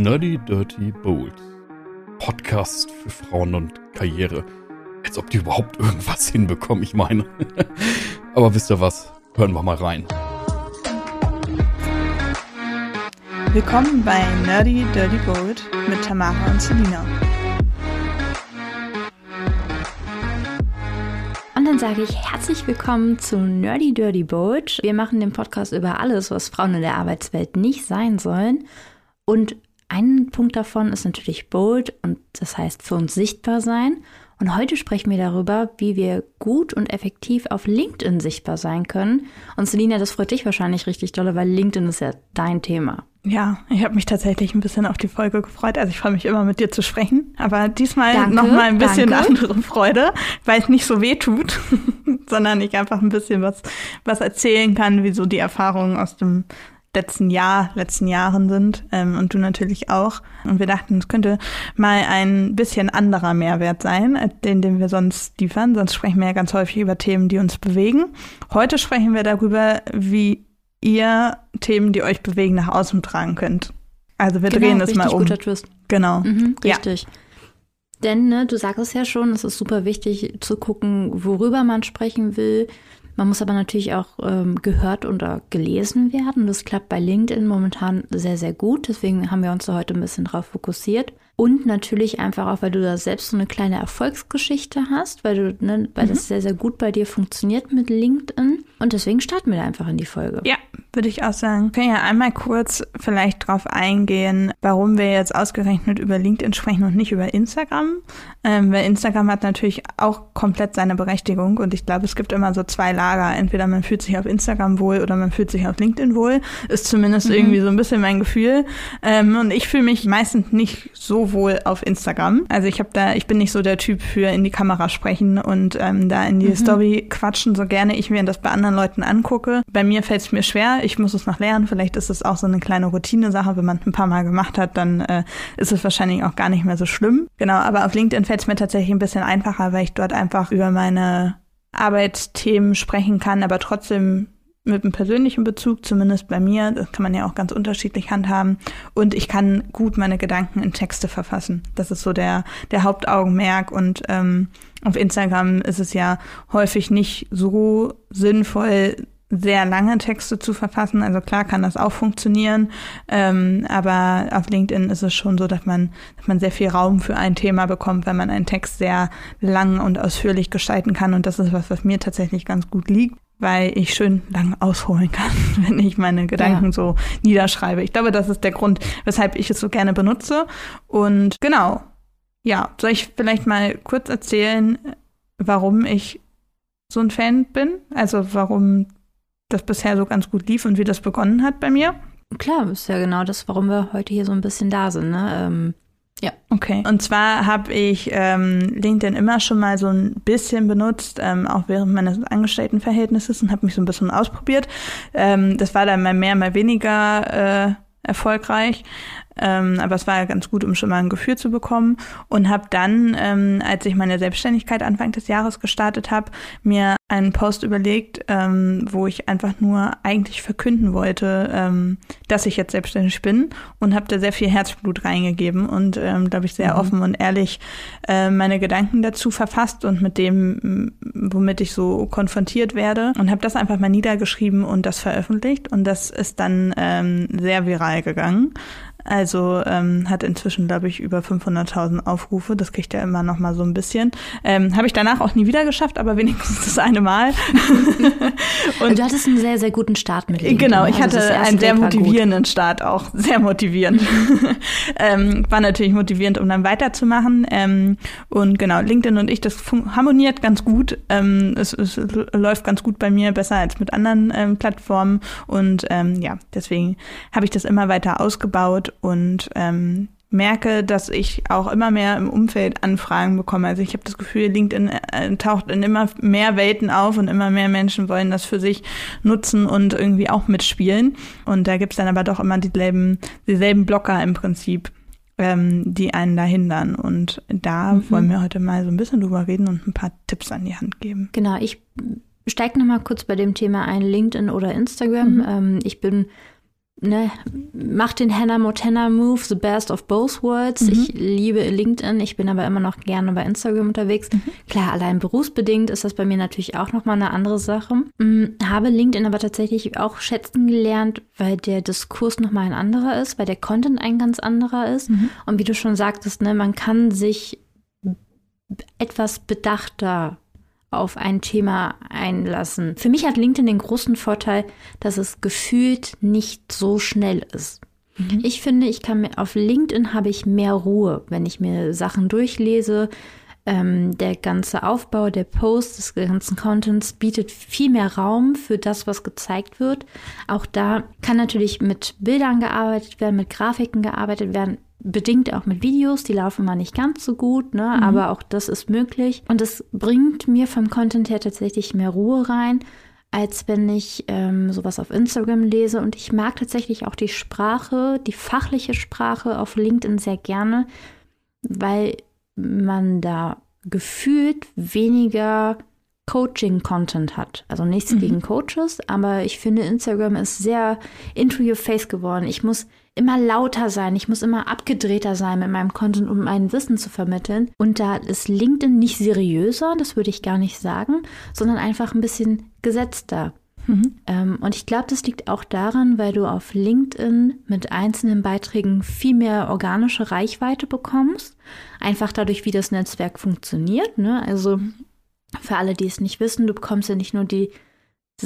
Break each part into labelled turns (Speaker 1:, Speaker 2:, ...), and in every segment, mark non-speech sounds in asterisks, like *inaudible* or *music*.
Speaker 1: Nerdy Dirty Bold. Podcast für Frauen und Karriere. Als ob die überhaupt irgendwas hinbekommen, ich meine. *laughs* Aber wisst ihr was? Hören wir mal rein.
Speaker 2: Willkommen bei Nerdy Dirty Bold mit Tamara und Selina.
Speaker 3: Und dann sage ich herzlich willkommen zu Nerdy Dirty Bold. Wir machen den Podcast über alles, was Frauen in der Arbeitswelt nicht sein sollen. Und ein Punkt davon ist natürlich bold und das heißt für uns sichtbar sein. Und heute sprechen wir darüber, wie wir gut und effektiv auf LinkedIn sichtbar sein können. Und Selina, das freut dich wahrscheinlich richtig dolle, weil LinkedIn ist ja dein Thema.
Speaker 2: Ja, ich habe mich tatsächlich ein bisschen auf die Folge gefreut. Also ich freue mich immer mit dir zu sprechen, aber diesmal
Speaker 3: Danke,
Speaker 2: noch mal ein bisschen
Speaker 3: danke.
Speaker 2: andere Freude, weil es nicht so weh tut, *laughs* sondern ich einfach ein bisschen was was erzählen kann, wie so die Erfahrungen aus dem letzten Jahr, letzten Jahren sind ähm, und du natürlich auch. Und wir dachten, es könnte mal ein bisschen anderer Mehrwert sein, als den, den wir sonst liefern. Sonst sprechen wir ja ganz häufig über Themen, die uns bewegen. Heute sprechen wir darüber, wie ihr Themen, die euch bewegen, nach außen tragen könnt. Also wir drehen es
Speaker 3: Genau, richtig
Speaker 2: mal um.
Speaker 3: guter Twist.
Speaker 2: Genau.
Speaker 3: Mhm,
Speaker 2: Ja.
Speaker 3: richtig. Denn, ne, du sagst es ja schon, es ist super wichtig zu gucken, worüber man sprechen will. Man muss aber natürlich auch ähm, gehört oder gelesen werden. Das klappt bei LinkedIn momentan sehr, sehr gut. Deswegen haben wir uns da heute ein bisschen drauf fokussiert. Und natürlich einfach auch, weil du da selbst so eine kleine Erfolgsgeschichte hast, weil du, ne, weil das sehr, sehr gut bei dir funktioniert mit LinkedIn. Und deswegen starten wir da einfach in die Folge.
Speaker 2: Ja, würde ich auch sagen. Wir können ja einmal kurz vielleicht drauf eingehen, warum wir jetzt ausgerechnet über LinkedIn sprechen und nicht über Instagram. Ähm, weil Instagram hat natürlich auch komplett seine Berechtigung und ich glaube, es gibt immer so zwei Lager. Entweder man fühlt sich auf Instagram wohl oder man fühlt sich auf LinkedIn wohl. Ist zumindest irgendwie so ein bisschen mein Gefühl. Ähm, und ich fühle mich meistens nicht so wohl auf Instagram. Also ich habe da, ich bin nicht so der Typ für in die Kamera sprechen und ähm, da in die Story quatschen, so gerne ich mir das bei anderen Leuten angucke. Bei mir fällt es mir schwer. Ich muss es noch lernen. Vielleicht ist es auch so eine kleine Routine-Sache. Wenn man es ein paar Mal gemacht hat, dann äh, ist es wahrscheinlich auch gar nicht mehr so schlimm. Genau, aber auf LinkedIn fällt es mir tatsächlich ein bisschen einfacher, weil ich dort einfach über meine Arbeitsthemen sprechen kann, aber trotzdem mit einem persönlichen Bezug, zumindest bei mir. Das kann man ja auch ganz unterschiedlich handhaben. Und ich kann gut meine Gedanken in Texte verfassen. Das ist so der, der Hauptaugenmerk. Und ähm, auf Instagram ist es ja häufig nicht so sinnvoll, sehr lange Texte zu verfassen. Also klar kann das auch funktionieren, ähm, aber auf LinkedIn ist es schon so, dass man, dass man sehr viel Raum für ein Thema bekommt, wenn man einen Text sehr lang und ausführlich gestalten kann. Und das ist was, was mir tatsächlich ganz gut liegt, weil ich schön lang ausholen kann, *laughs* wenn ich meine Gedanken
Speaker 3: Ja.
Speaker 2: so niederschreibe. Ich glaube, das ist der Grund, weshalb ich es so gerne benutze. Und genau, ja, soll ich vielleicht mal kurz erzählen, warum ich so ein Fan bin? Also warum das bisher so ganz gut lief und wie das begonnen hat bei mir?
Speaker 3: Klar, ist ja genau das, warum wir heute hier so ein bisschen da sind. Ne? Ähm, ja.
Speaker 2: Okay. Und zwar habe ich ähm, LinkedIn immer schon mal so ein bisschen benutzt, ähm, auch während meines Angestelltenverhältnisses und habe mich so ein bisschen ausprobiert. Ähm, das war dann mal mehr, mal weniger äh, erfolgreich. Ähm, aber es war ganz gut, um schon mal ein Gefühl zu bekommen. Und habe dann, ähm, als ich meine Selbstständigkeit Anfang des Jahres gestartet habe, mir einen Post überlegt, ähm, wo ich einfach nur eigentlich verkünden wollte, ähm, dass ich jetzt selbstständig bin und habe da sehr viel Herzblut reingegeben und, ähm, glaube ich, sehr offen und ehrlich äh, meine Gedanken dazu verfasst und mit dem, womit ich so konfrontiert werde und habe das einfach mal niedergeschrieben und das veröffentlicht und das ist dann ähm, sehr viral gegangen. Also ähm, hat inzwischen, glaube ich, über 500.000 Aufrufe. Das kriegt er immer noch mal so ein bisschen. Ähm, Habe ich danach auch nie wieder geschafft, aber wenigstens das eine Mal. *laughs*
Speaker 3: Und du hattest einen sehr, sehr guten Start mit LinkedIn.
Speaker 2: Genau, ich
Speaker 3: Also
Speaker 2: hatte einen sehr motivierenden Start auch, sehr motivierend. *laughs* ähm, war natürlich motivierend, um dann weiterzumachen. Ähm, und genau, LinkedIn und ich, das harmoniert ganz gut. Ähm, es, es läuft ganz gut bei mir, besser als mit anderen ähm, Plattformen. Und ähm, ja, deswegen habe ich das immer weiter ausgebaut und ähm, merke, dass ich auch immer mehr im Umfeld Anfragen bekomme. Also ich habe das Gefühl, LinkedIn äh, taucht in immer mehr Welten auf und immer mehr Menschen wollen das für sich nutzen und irgendwie auch mitspielen. Und da gibt's dann aber doch immer dieselben, dieselben Blocker im Prinzip, ähm, die einen da hindern. Und da
Speaker 3: Mhm.
Speaker 2: wollen wir heute mal so ein bisschen drüber reden und ein paar Tipps an die Hand geben.
Speaker 3: Genau, ich steige nochmal kurz bei dem Thema ein, LinkedIn oder Instagram.
Speaker 2: Mhm.
Speaker 3: Ähm, ich bin ne, mach den Hannah Montana Move, the best of both worlds. Mhm. Ich liebe LinkedIn, ich bin aber immer noch gerne bei Instagram unterwegs. Mhm. Klar, allein berufsbedingt ist das bei mir natürlich auch nochmal eine andere Sache. Mhm, habe LinkedIn aber tatsächlich auch schätzen gelernt, weil der Diskurs nochmal ein anderer ist, weil der Content ein ganz anderer ist. Mhm. Und wie du schon sagtest, ne, man kann sich etwas bedachter auf ein Thema einlassen. Für mich hat LinkedIn den großen Vorteil, dass es gefühlt nicht so schnell ist. Mhm. Ich finde, ich kann mir auf LinkedIn habe ich mehr Ruhe, wenn ich mir Sachen durchlese. Ähm, der ganze Aufbau der Posts, des ganzen Contents bietet viel mehr Raum für das, was gezeigt wird. Auch da kann natürlich mit Bildern gearbeitet werden, mit Grafiken gearbeitet werden bedingt auch mit Videos, die laufen mal nicht ganz so gut, ne? Mhm. aber auch das ist möglich. Und es bringt mir vom Content her tatsächlich mehr Ruhe rein, als wenn ich ähm, sowas auf Instagram lese. Und ich mag tatsächlich auch die Sprache, die fachliche Sprache auf LinkedIn sehr gerne, weil man da gefühlt weniger Coaching-Content hat. Also nichts mhm. gegen Coaches, aber ich finde, Instagram ist sehr into your face geworden. Ich muss immer lauter sein, ich muss immer abgedrehter sein mit meinem Content, um mein Wissen zu vermitteln. Und da ist LinkedIn nicht seriöser, das würde ich gar nicht sagen, sondern einfach ein bisschen gesetzter. Mhm. Ähm, und ich glaube, das liegt auch daran, weil du auf LinkedIn mit einzelnen Beiträgen viel mehr organische Reichweite bekommst. Einfach dadurch, wie das Netzwerk funktioniert. Ne? Also für alle, die es nicht wissen, du bekommst ja nicht nur die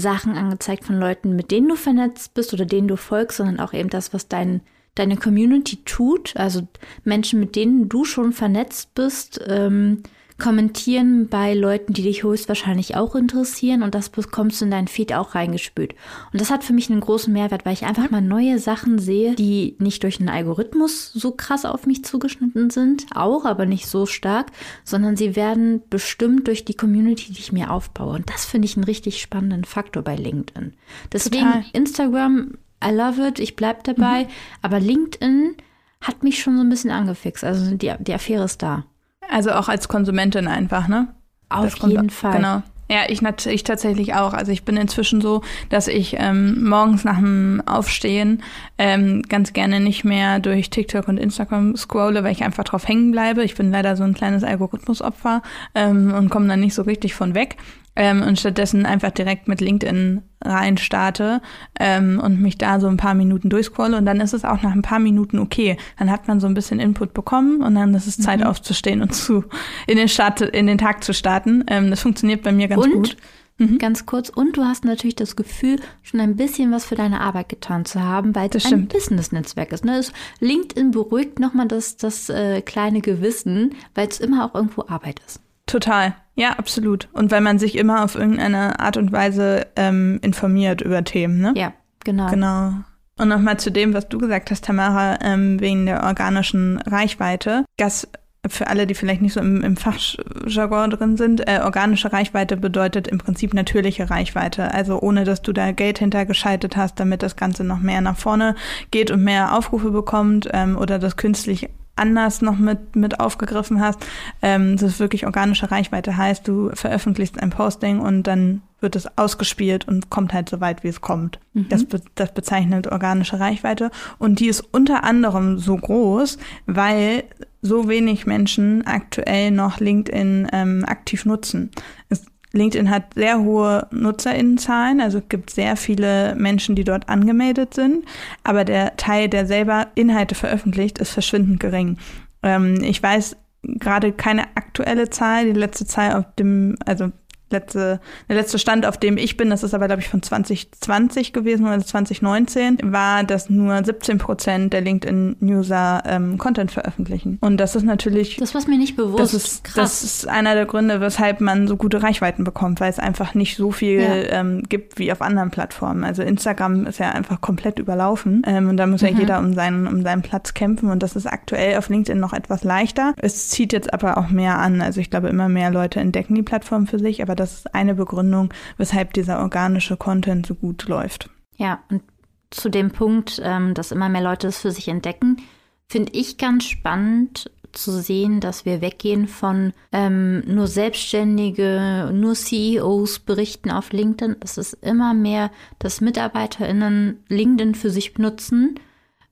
Speaker 3: Sachen angezeigt von Leuten, mit denen du vernetzt bist oder denen du folgst, sondern auch eben das, was dein, deine Community tut. Also Menschen, mit denen du schon vernetzt bist, ähm, kommentieren bei Leuten, die dich höchstwahrscheinlich auch interessieren und das bekommst du in deinen Feed auch reingespült. Und das hat für mich einen großen Mehrwert, weil ich einfach mal neue Sachen sehe, die nicht durch einen Algorithmus so krass auf mich zugeschnitten sind, auch, aber nicht so stark, sondern sie werden bestimmt durch die Community, die ich mir aufbaue. Und das finde ich einen richtig spannenden Faktor bei LinkedIn. Deswegen Total. Instagram, I love it, ich bleib dabei, mhm. aber LinkedIn hat mich schon so ein bisschen angefixt. Also die, die Affäre ist da.
Speaker 2: Also auch als Konsumentin einfach, ne?
Speaker 3: Auf jeden Fall.
Speaker 2: Genau. Ja, ich, ich tatsächlich auch. Also ich bin inzwischen so, dass ich ähm, morgens nach dem Aufstehen ähm, ganz gerne nicht mehr durch TikTok und Instagram scrolle, weil ich einfach drauf hängen bleibe. Ich bin leider so ein kleines Algorithmusopfer ähm, und komme dann nicht so richtig von weg ähm, und stattdessen einfach direkt mit LinkedIn rein starte ähm, und mich da so ein paar Minuten durchscrolle und dann ist es auch nach ein paar Minuten okay. Dann hat man so ein bisschen Input bekommen und dann ist es Zeit mhm. aufzustehen und zu in den Start, in den Tag zu starten. Ähm, das funktioniert bei mir ganz
Speaker 3: und?
Speaker 2: gut.
Speaker 3: Mhm. Ganz kurz. Und du hast natürlich das Gefühl, schon ein bisschen was für deine Arbeit getan zu haben, weil es ein Business-Netzwerk ist. Ne? LinkedIn beruhigt nochmal das, das äh, kleine Gewissen, weil es immer auch irgendwo Arbeit ist.
Speaker 2: Total. Ja, absolut. Und weil man sich immer auf irgendeine Art und Weise ähm, informiert über Themen, ne?
Speaker 3: Ja, genau.
Speaker 2: Genau. Und nochmal zu dem, was du gesagt hast, Tamara, ähm, wegen der organischen Reichweite. Das für alle, die vielleicht nicht so im, im Fachjargon drin sind, äh, organische Reichweite bedeutet im Prinzip natürliche Reichweite. Also ohne, dass du da Geld hintergeschaltet hast, damit das Ganze noch mehr nach vorne geht und mehr Aufrufe bekommt ähm, oder das künstlich anders noch mit, mit aufgegriffen hast. Ähm, das ist wirklich organische Reichweite heißt, du veröffentlichst ein Posting und dann wird es ausgespielt und kommt halt so weit, wie es kommt. Mhm. Das, be das bezeichnet organische Reichweite. Und die ist unter anderem so groß, weil so wenig Menschen aktuell noch LinkedIn ähm, aktiv nutzen. Es LinkedIn hat sehr hohe Nutzerinnenzahlen, also es gibt sehr viele Menschen, die dort angemeldet sind, aber der Teil, der selber Inhalte veröffentlicht, ist verschwindend gering. Ähm, ich weiß gerade keine aktuelle Zahl, die letzte Zahl auf dem, also letzte, der letzte Stand, auf dem ich bin, das ist aber, glaube ich, von 2020 gewesen oder 2019, war, dass nur 17 Prozent der LinkedIn-User ähm, Content veröffentlichen. Und das ist natürlich.
Speaker 3: Das war mir nicht bewusst.
Speaker 2: Das ist, Krass. das ist einer der Gründe, weshalb man so gute Reichweiten bekommt, weil es einfach nicht so viel ja. ähm, gibt wie auf anderen Plattformen. Also Instagram ist ja einfach komplett überlaufen. Ähm, und da muss mhm. ja jeder um seinen, um seinen Platz kämpfen. Und das ist aktuell auf LinkedIn noch etwas leichter. Es zieht jetzt aber auch mehr an. Also ich glaube, immer mehr Leute entdecken die Plattform für sich, aber das das ist eine Begründung, weshalb dieser organische Content so gut läuft.
Speaker 3: Ja, und zu dem Punkt, ähm, dass immer mehr Leute es für sich entdecken, finde ich ganz spannend zu sehen, dass wir weggehen von ähm, nur Selbstständige, nur CEOs berichten auf LinkedIn. Es ist immer mehr, dass MitarbeiterInnen LinkedIn für sich benutzen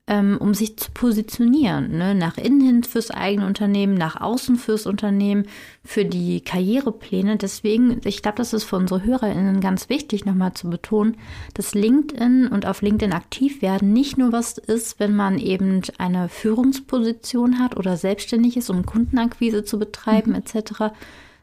Speaker 3: ähm, um sich zu positionieren. Ne? Nach innen hin fürs eigene Unternehmen, nach außen fürs Unternehmen, für die Karrierepläne. Deswegen, ich glaube, das ist für unsere HörerInnen ganz wichtig, nochmal zu betonen, dass LinkedIn und auf LinkedIn aktiv werden nicht nur was ist, wenn man eben eine Führungsposition hat oder selbstständig ist, um Kundenakquise zu betreiben, mhm. etc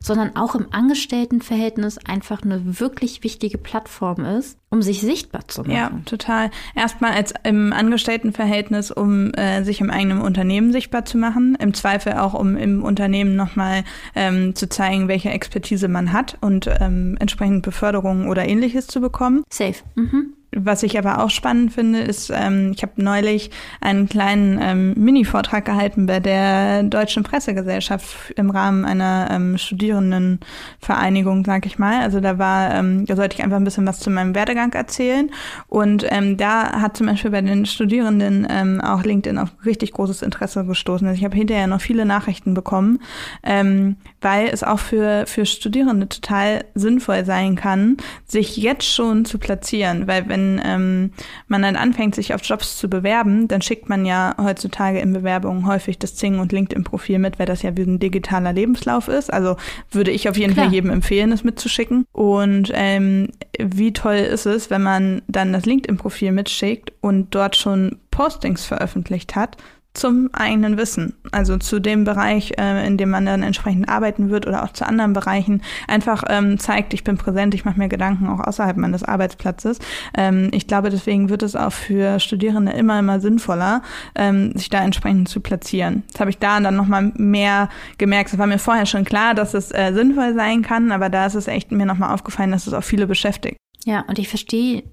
Speaker 3: sondern auch im Angestelltenverhältnis einfach eine wirklich wichtige Plattform ist, um sich sichtbar zu machen.
Speaker 2: Ja, total. Erstmal als im Angestelltenverhältnis, um äh, sich im eigenen Unternehmen sichtbar zu machen. Im Zweifel auch, um im Unternehmen nochmal ähm, zu zeigen, welche Expertise man hat und ähm, entsprechend Beförderungen oder ähnliches zu bekommen.
Speaker 3: Safe. Mhm.
Speaker 2: Was ich aber auch spannend finde, ist, ähm, ich habe neulich einen kleinen ähm, Mini-Vortrag gehalten bei der Deutschen Pressegesellschaft im Rahmen einer ähm, Studierendenvereinigung, sag ich mal. Also da war, ähm, da sollte ich einfach ein bisschen was zu meinem Werdegang erzählen. Und ähm, da hat zum Beispiel bei den Studierenden ähm, auch LinkedIn auf richtig großes Interesse gestoßen. Also ich habe hinterher noch viele Nachrichten bekommen, ähm, weil es auch für, für Studierende total sinnvoll sein kann, sich jetzt schon zu platzieren. Weil wenn wenn ähm, man dann anfängt, sich auf Jobs zu bewerben, dann schickt man ja heutzutage in Bewerbungen häufig das Zing- und LinkedIn-Profil mit, weil das ja wie ein digitaler Lebenslauf ist. Also würde ich auf jeden Klar. Fall jedem empfehlen, das mitzuschicken. Und ähm, wie toll ist es, wenn man dann das LinkedIn-Profil mitschickt und dort schon Postings veröffentlicht hat zum eigenen Wissen, also zu dem Bereich, äh, in dem man dann entsprechend arbeiten wird oder auch zu anderen Bereichen, einfach ähm, zeigt, ich bin präsent, ich mache mir Gedanken auch außerhalb meines Arbeitsplatzes. Ähm, ich glaube, deswegen wird es auch für Studierende immer, immer sinnvoller, ähm, sich da entsprechend zu platzieren. Das habe ich da dann nochmal mehr gemerkt. Es war mir vorher schon klar, dass es äh, sinnvoll sein kann, aber da ist es echt mir nochmal aufgefallen, dass es auch viele beschäftigt.
Speaker 3: Ja, und ich verstehe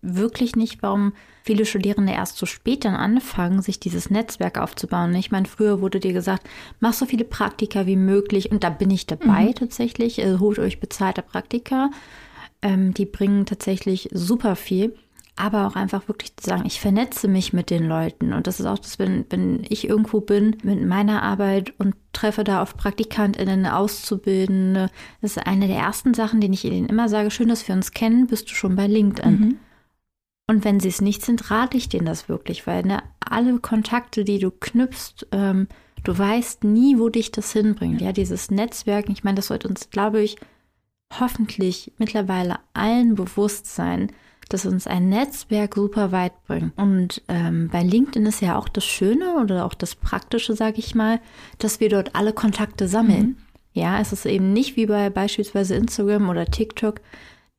Speaker 3: wirklich nicht, warum viele Studierende erst so spät dann anfangen, sich dieses Netzwerk aufzubauen. Ich meine, früher wurde dir gesagt, mach so viele Praktika wie möglich und da bin ich dabei mhm. tatsächlich. Also holt euch bezahlte Praktika. Ähm, die bringen tatsächlich super viel. Aber auch einfach wirklich zu sagen, ich vernetze mich mit den Leuten. Und das ist auch das, wenn, wenn ich irgendwo bin mit meiner Arbeit und treffe da auf PraktikantInnen, Auszubildende. Das ist eine der ersten Sachen, die ich ihnen immer sage. Schön, dass wir uns kennen. Bist du schon bei LinkedIn? Mhm. Und wenn sie es nicht sind, rate ich denen das wirklich, weil ne, alle Kontakte, die du knüpfst, ähm, du weißt nie, wo dich das hinbringt. Ja, dieses Netzwerken, ich meine, das sollte uns, glaube ich, hoffentlich mittlerweile allen bewusst sein, dass uns ein Netzwerk super weit bringt. Und ähm, bei LinkedIn ist ja auch das Schöne oder auch das Praktische, sage ich mal, dass wir dort alle Kontakte sammeln. Mhm. Ja, es ist eben nicht wie bei beispielsweise Instagram oder TikTok,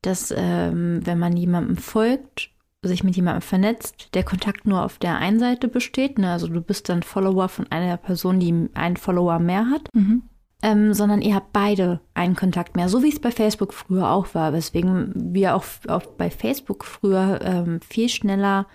Speaker 3: dass ähm, wenn man jemandem folgt sich mit jemandem vernetzt, der Kontakt nur auf der einen Seite besteht. Ne? Also du bist dann Follower von einer Person, die einen Follower mehr hat. Mhm. Ähm, sondern ihr habt beide einen Kontakt mehr, so wie es bei Facebook früher auch war, weswegen wir auch, auch bei Facebook früher ähm, viel schneller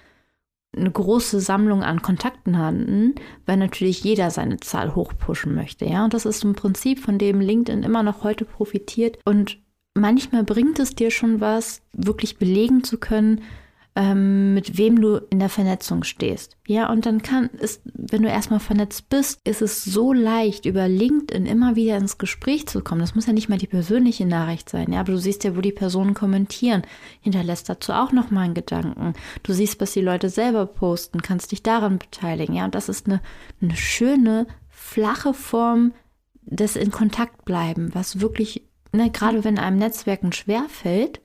Speaker 3: eine große Sammlung an Kontakten hatten, weil natürlich jeder seine Zahl hochpushen möchte, ja. Und das ist ein Prinzip, von dem LinkedIn immer noch heute profitiert. Und manchmal bringt es dir schon was, wirklich belegen zu können, ähm, mit wem du in der Vernetzung stehst. Ja, und dann kann es, wenn du erstmal vernetzt bist, ist es so leicht, über LinkedIn immer wieder ins Gespräch zu kommen. Das muss ja nicht mal die persönliche Nachricht sein, ja, aber du siehst ja, wo die Personen kommentieren, hinterlässt dazu auch nochmal einen Gedanken. Du siehst, was die Leute selber posten, kannst dich daran beteiligen, ja, und das ist eine, eine schöne, flache Form des in Kontakt bleiben, was wirklich, ne, gerade wenn einem Netzwerken schwerfällt,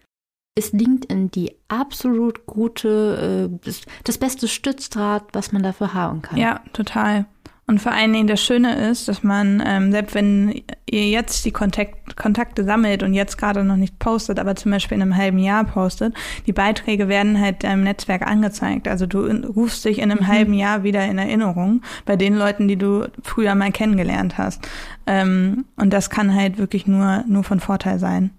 Speaker 3: ist LinkedIn die absolut gute, äh, das, beste Stützdraht, was man dafür haben kann.
Speaker 2: Ja, total. Und vor allen Dingen das Schöne ist, dass man, ähm, selbst wenn ihr jetzt die Kontakt Kontakte sammelt und jetzt gerade noch nicht postet, aber zum Beispiel in einem halben Jahr postet, die Beiträge werden halt deinem Netzwerk angezeigt. Also du rufst dich in einem mhm. halben Jahr wieder in Erinnerung bei den Leuten, die du früher mal kennengelernt hast. Ähm, und das kann halt wirklich nur, nur von Vorteil sein.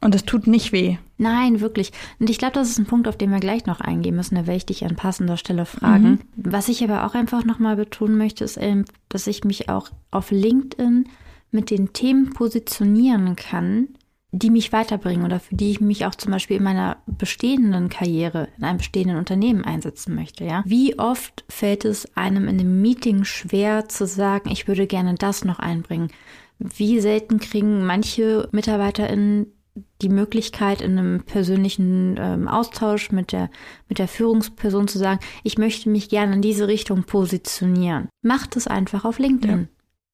Speaker 2: Und es tut nicht weh.
Speaker 3: Nein, wirklich. Und ich glaube, das ist ein Punkt, auf den wir gleich noch eingehen müssen. Da werde ich dich an passender Stelle fragen. Mhm. Was ich aber auch einfach nochmal betonen möchte, ist, eben, dass ich mich auch auf LinkedIn mit den Themen positionieren kann, die mich weiterbringen oder für die ich mich auch zum Beispiel in meiner bestehenden Karriere, in einem bestehenden Unternehmen einsetzen möchte, ja. Wie oft fällt es einem in einem Meeting schwer zu sagen, ich würde gerne das noch einbringen? Wie selten kriegen manche MitarbeiterInnen die Möglichkeit, in einem persönlichen ähm, Austausch mit der, mit der Führungsperson zu sagen, ich möchte mich gerne in diese Richtung positionieren. Macht es einfach auf LinkedIn. Ja.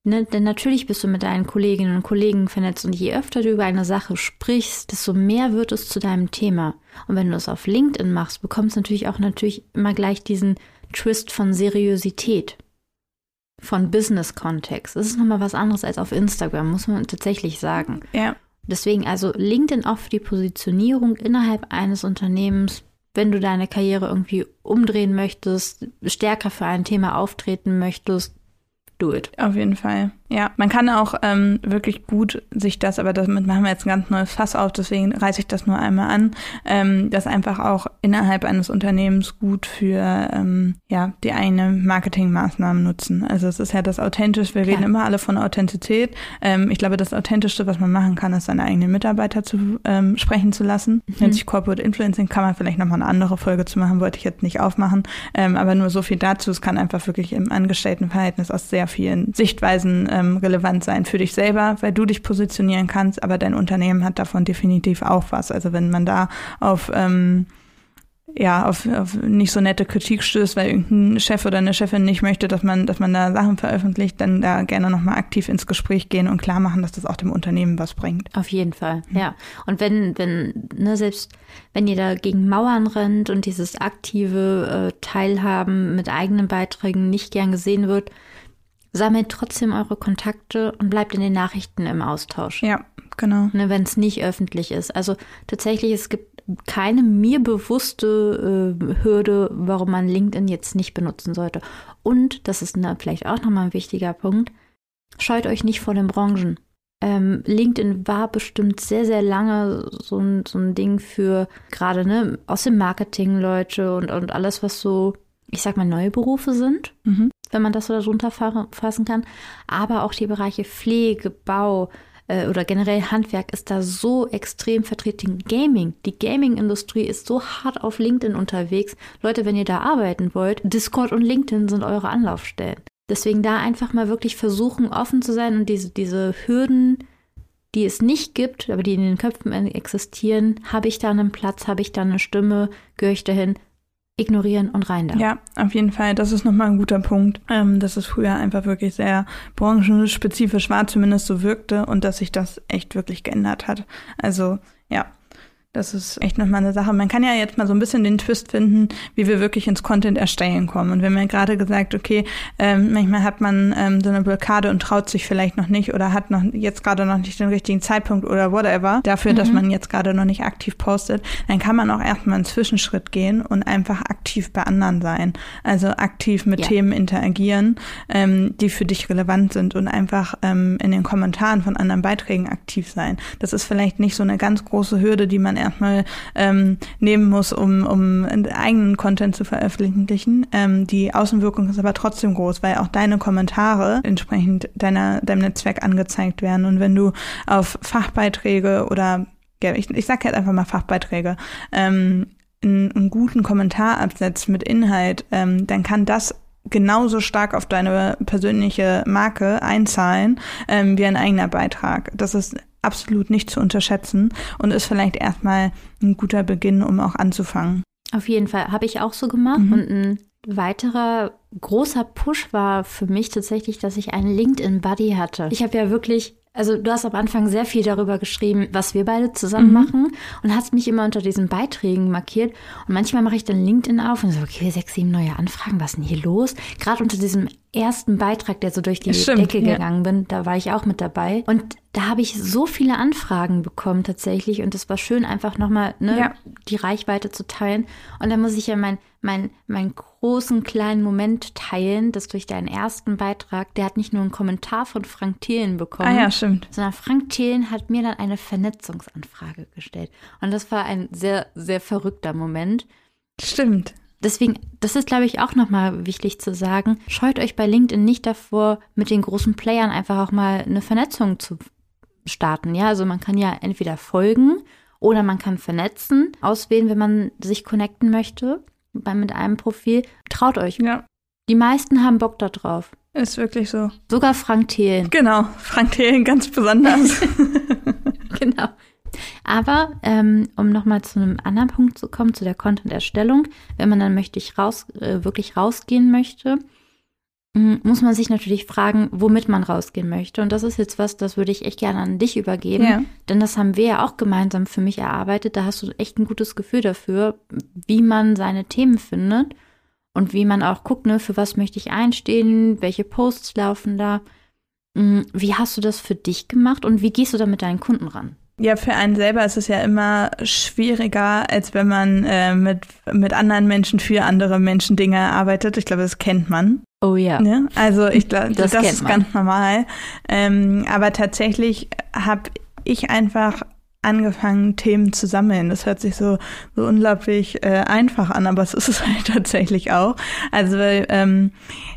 Speaker 3: Ne, denn natürlich bist du mit deinen Kolleginnen und Kollegen vernetzt und je öfter du über eine Sache sprichst, desto mehr wird es zu deinem Thema. Und wenn du es auf LinkedIn machst, bekommst du natürlich auch natürlich immer gleich diesen Twist von Seriosität, von Business-Kontext. Das ist nochmal was anderes als auf Instagram, muss man tatsächlich sagen.
Speaker 2: Ja.
Speaker 3: Deswegen also LinkedIn auch für die Positionierung innerhalb eines Unternehmens, wenn du deine Karriere irgendwie umdrehen möchtest, stärker für ein Thema auftreten möchtest, do it.
Speaker 2: Auf jeden Fall. Ja, man kann auch ähm, wirklich gut sich das, aber damit machen wir jetzt ein ganz neues Fass auf, deswegen reiße ich das nur einmal an, ähm, das einfach auch innerhalb eines Unternehmens gut für ähm, ja die eigene Marketingmaßnahmen nutzen. Also es ist ja das Authentisch, wir reden immer alle von Authentizität. Ähm, ich glaube, das Authentischste, was man machen kann, ist seine eigenen Mitarbeiter zu ähm, sprechen zu lassen. Mhm. Nennt sich Corporate Influencing, kann man vielleicht nochmal eine andere Folge zu machen, wollte ich jetzt nicht aufmachen. Ähm, aber nur so viel dazu, es kann einfach wirklich im Angestelltenverhältnis aus sehr vielen Sichtweisen ähm, relevant sein für dich selber, weil du dich positionieren kannst, aber dein Unternehmen hat davon definitiv auch was. Also wenn man da auf ähm, ja, auf, auf nicht so nette Kritik stößt, weil irgendein Chef oder eine Chefin nicht möchte, dass man, dass man da Sachen veröffentlicht, dann da gerne nochmal aktiv ins Gespräch gehen und klar machen, dass das auch dem Unternehmen was bringt.
Speaker 3: Auf jeden Fall, mhm. ja. Und wenn, wenn, ne, selbst wenn ihr da gegen Mauern rennt und dieses aktive äh, Teilhaben mit eigenen Beiträgen nicht gern gesehen wird, sammelt trotzdem eure Kontakte und bleibt in den Nachrichten im Austausch.
Speaker 2: Ja, genau.
Speaker 3: Ne, Wenn es nicht öffentlich ist. Also tatsächlich, es gibt keine mir bewusste äh, Hürde, warum man LinkedIn jetzt nicht benutzen sollte. Und, das ist ne, vielleicht auch nochmal ein wichtiger Punkt, scheut euch nicht vor den Branchen. Ähm, LinkedIn war bestimmt sehr, sehr lange so ein, so ein Ding für gerade ne, aus dem Marketing Leute und, und alles, was so, ich sag mal, neue Berufe sind. Mhm wenn man das so darunter fassen kann. Aber auch die Bereiche Pflege, Bau äh, oder generell Handwerk ist da so extrem vertreten. Gaming, die Gaming-Industrie ist so hart auf LinkedIn unterwegs. Leute, wenn ihr da arbeiten wollt, Discord und LinkedIn sind eure Anlaufstellen. Deswegen da einfach mal wirklich versuchen, offen zu sein und diese, diese Hürden, die es nicht gibt, aber die in den Köpfen existieren, habe ich da einen Platz, habe ich da eine Stimme, gehöre ich dahin, ignorieren und rein da.
Speaker 2: Ja, auf jeden Fall. Das ist nochmal ein guter Punkt, ähm, dass es früher einfach wirklich sehr branchenspezifisch war, zumindest so wirkte und dass sich das echt wirklich geändert hat. Also ja, das ist echt nochmal eine Sache. Man kann ja jetzt mal so ein bisschen den Twist finden, wie wir wirklich ins Content erstellen kommen. Und wenn man gerade gesagt, okay, ähm, manchmal hat man ähm, so eine Blockade und traut sich vielleicht noch nicht oder hat noch jetzt gerade noch nicht den richtigen Zeitpunkt oder whatever dafür, mhm. dass man jetzt gerade noch nicht aktiv postet, dann kann man auch erstmal einen Zwischenschritt gehen und einfach aktiv bei anderen sein. Also aktiv mit ja. Themen interagieren, ähm, die für dich relevant sind und einfach ähm, in den Kommentaren von anderen Beiträgen aktiv sein. Das ist vielleicht nicht so eine ganz große Hürde, die man erstmal ähm, nehmen muss, um, um eigenen Content zu veröffentlichen. Ähm, die Außenwirkung ist aber trotzdem groß, weil auch deine Kommentare entsprechend deiner, deinem Netzwerk angezeigt werden. Und wenn du auf Fachbeiträge oder ich, ich sag halt einfach mal Fachbeiträge, ähm, einen, einen guten Kommentar absetzt mit Inhalt, ähm, dann kann das genauso stark auf deine persönliche Marke einzahlen ähm, wie ein eigener Beitrag. Das ist absolut nicht zu unterschätzen und ist vielleicht erstmal ein guter Beginn, um auch anzufangen.
Speaker 3: Auf jeden Fall habe ich auch so gemacht mhm. und ein weiterer großer Push war für mich tatsächlich, dass ich einen LinkedIn-Buddy hatte. Ich habe ja wirklich also du hast am Anfang sehr viel darüber geschrieben, was wir beide zusammen mhm. machen und hast mich immer unter diesen Beiträgen markiert. Und manchmal mache ich dann LinkedIn auf und so, okay, sechs, sieben neue Anfragen, was ist denn hier los? Gerade unter diesem ersten Beitrag, der so durch die Stimmt, Decke ja. gegangen bin, da war ich auch mit dabei. Und da habe ich so viele Anfragen bekommen tatsächlich und es war schön, einfach nochmal ne, ja. die Reichweite zu teilen. Und dann muss ich ja mein, mein, meinen großen kleinen Moment teilen, dass durch deinen ersten Beitrag, der hat nicht nur einen Kommentar von Frank Thelen bekommen,
Speaker 2: ah ja, stimmt.
Speaker 3: sondern Frank Thelen hat mir dann eine Vernetzungsanfrage gestellt. Und das war ein sehr, sehr verrückter Moment.
Speaker 2: Stimmt.
Speaker 3: Deswegen, das ist, glaube ich, auch nochmal wichtig zu sagen. Scheut euch bei LinkedIn nicht davor, mit den großen Playern einfach auch mal eine Vernetzung zu starten. Ja, also man kann ja entweder folgen oder man kann vernetzen, auswählen, wenn man sich connecten möchte bei, mit einem Profil. Traut euch.
Speaker 2: Ja.
Speaker 3: Die meisten haben Bock da drauf.
Speaker 2: Ist wirklich so.
Speaker 3: Sogar Frank Thelen.
Speaker 2: Genau, Frank Thelen ganz besonders. *laughs* *laughs*
Speaker 3: genau. Aber ähm, um nochmal zu einem anderen Punkt zu kommen, zu der Content-Erstellung, wenn man dann möchte ich raus, äh, wirklich rausgehen möchte, muss man sich natürlich fragen, womit man rausgehen möchte. Und das ist jetzt was, das würde ich echt gerne an dich übergeben.
Speaker 2: Ja.
Speaker 3: Denn das haben wir ja auch gemeinsam für mich erarbeitet. Da hast du echt ein gutes Gefühl dafür, wie man seine Themen findet und wie man auch guckt, ne, für was möchte ich einstehen, welche Posts laufen da. Wie hast du das für dich gemacht und wie gehst du da mit deinen Kunden ran?
Speaker 2: Ja, für einen selber ist es ja immer schwieriger, als wenn man äh, mit, mit anderen Menschen für andere Menschen Dinge arbeitet. Ich glaube, das kennt man.
Speaker 3: Oh ja.
Speaker 2: Ne? Also ich glaube, *laughs*
Speaker 3: Das
Speaker 2: das, ist
Speaker 3: man.
Speaker 2: ganz normal. Ähm, aber tatsächlich habe ich einfach angefangen, Themen zu sammeln. Das hört sich so, so unglaublich äh, einfach an, aber es ist es *laughs* halt tatsächlich auch. Also ähm,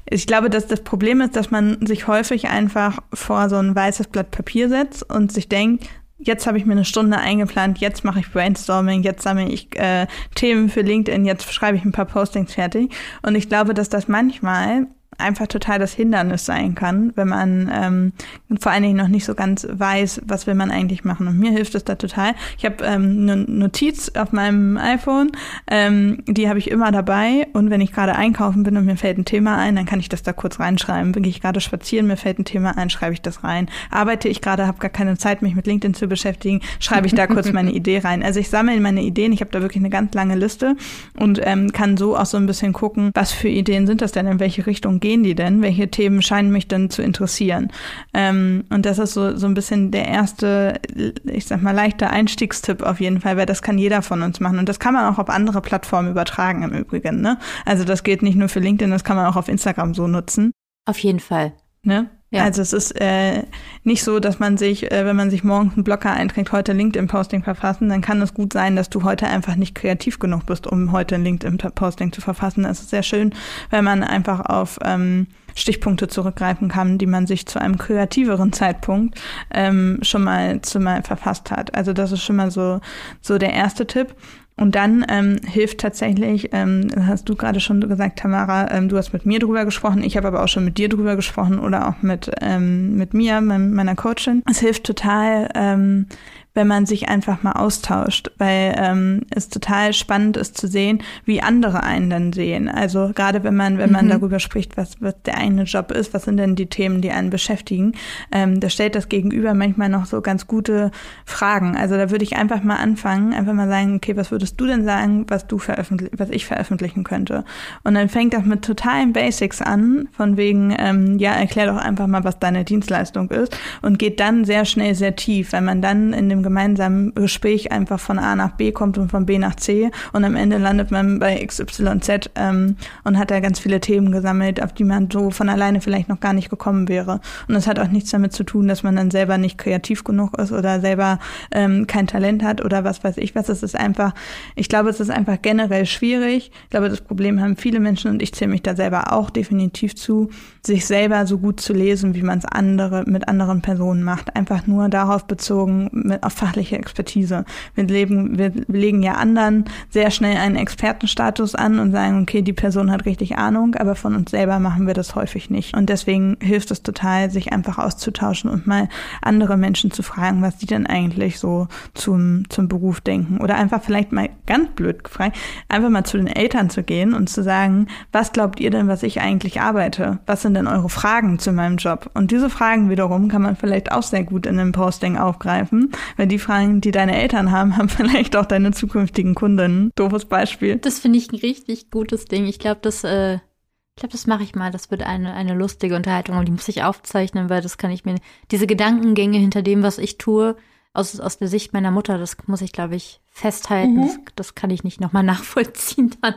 Speaker 2: ich glaube, dass das Problem ist, dass man sich häufig einfach vor so ein weißes Blatt Papier setzt und sich denkt, jetzt habe ich mir eine Stunde eingeplant, jetzt mache ich Brainstorming, jetzt sammle ich äh, Themen für LinkedIn, jetzt schreibe ich ein paar Postings fertig. Und ich glaube, dass das manchmal einfach total das Hindernis sein kann, wenn man ähm, vor allen Dingen noch nicht so ganz weiß, was will man eigentlich machen. Und mir hilft es da total. Ich habe ähm, eine Notiz auf meinem iPhone, ähm, die habe ich immer dabei. Und wenn ich gerade einkaufen bin und mir fällt ein Thema ein, dann kann ich das da kurz reinschreiben. Bin ich gerade spazieren, mir fällt ein Thema ein, schreibe ich das rein. Arbeite ich gerade, habe gar keine Zeit, mich mit LinkedIn zu beschäftigen, schreibe ich da kurz *laughs* meine Idee rein. Also ich sammle meine Ideen. Ich habe da wirklich eine ganz lange Liste und ähm, kann so auch so ein bisschen gucken, was für Ideen sind das denn, in welche Richtung gehen die denn, welche Themen scheinen mich denn zu interessieren. Ähm, und das ist so, so ein bisschen der erste, ich sag mal, leichte Einstiegstipp auf jeden Fall, weil das kann jeder von uns machen. Und das kann man auch auf andere Plattformen übertragen im Übrigen. Ne? Also das gilt nicht nur für LinkedIn, das kann man auch auf Instagram so nutzen.
Speaker 3: Auf jeden Fall.
Speaker 2: Ne?
Speaker 3: Ja.
Speaker 2: Also es ist äh, nicht so, dass man sich, äh, wenn man sich morgens einen Blocker einträgt, heute LinkedIn-Posting verfassen, dann kann es gut sein, dass du heute einfach nicht kreativ genug bist, um heute ein LinkedIn-Posting zu verfassen. Es ist sehr schön, wenn man einfach auf ähm, Stichpunkte zurückgreifen kann, die man sich zu einem kreativeren Zeitpunkt ähm, schon mal zu mal verfasst hat. Also das ist schon mal so so der erste Tipp. Und dann ähm, hilft tatsächlich, ähm, hast du gerade schon gesagt, Tamara, ähm, du hast mit mir drüber gesprochen, ich habe aber auch schon mit dir drüber gesprochen oder auch mit, ähm, mit mir, mein, meiner Coachin. Es hilft total, ähm, wenn man sich einfach mal austauscht, weil ähm, es total spannend ist zu sehen, wie andere einen dann sehen. Also gerade wenn man, wenn man
Speaker 3: Mhm.
Speaker 2: darüber spricht, was, was der eigene Job ist, was sind denn die Themen, die einen beschäftigen, ähm, da stellt das Gegenüber manchmal noch so ganz gute Fragen. Also da würde ich einfach mal anfangen, einfach mal sagen, okay, was würdest du denn sagen, was du veröffentlich was ich veröffentlichen könnte? Und dann fängt das mit totalen Basics an, von wegen, ähm, ja, erklär doch einfach mal, was deine Dienstleistung ist und geht dann sehr schnell sehr tief, weil man dann in dem gemeinsamen Gespräch einfach von A nach B kommt und von B nach C und am Ende landet man bei XYZ ähm, und hat da ganz viele Themen gesammelt, auf die man so von alleine vielleicht noch gar nicht gekommen wäre. Und das hat auch nichts damit zu tun, dass man dann selber nicht kreativ genug ist oder selber ähm, kein Talent hat oder was weiß ich was. Es ist einfach, ich glaube, es ist einfach generell schwierig. Ich glaube, das Problem haben viele Menschen und ich zähle mich da selber auch definitiv zu, sich selber so gut zu lesen, wie man es andere mit anderen Personen macht. Einfach nur darauf bezogen, mit, fachliche Expertise. Wir leben, wir legen ja anderen sehr schnell einen Expertenstatus an und sagen, okay, die Person hat richtig Ahnung, aber von uns selber machen wir das häufig nicht. Und deswegen hilft es total, sich einfach auszutauschen und mal andere Menschen zu fragen, was die denn eigentlich so zum, zum Beruf denken. Oder einfach vielleicht mal ganz blöd gefragt, einfach mal zu den Eltern zu gehen und zu sagen, was glaubt ihr denn, was ich eigentlich arbeite? Was sind denn eure Fragen zu meinem Job? Und diese Fragen wiederum kann man vielleicht auch sehr gut in einem Posting aufgreifen, weil die Fragen, die deine Eltern haben, *laughs* haben vielleicht auch deine zukünftigen Kunden. Doofes Beispiel.
Speaker 3: Das finde ich ein richtig gutes Ding. Ich glaube, das, äh, ich glaube, das mache ich mal. Das wird eine, eine lustige Unterhaltung, aber die muss ich aufzeichnen, weil das kann ich mir, diese Gedankengänge hinter dem, was ich tue, aus, aus der Sicht meiner Mutter, das muss ich, glaube ich, festhalten.
Speaker 2: Mhm.
Speaker 3: Das, das kann ich nicht nochmal *laughs* nachvollziehen dann.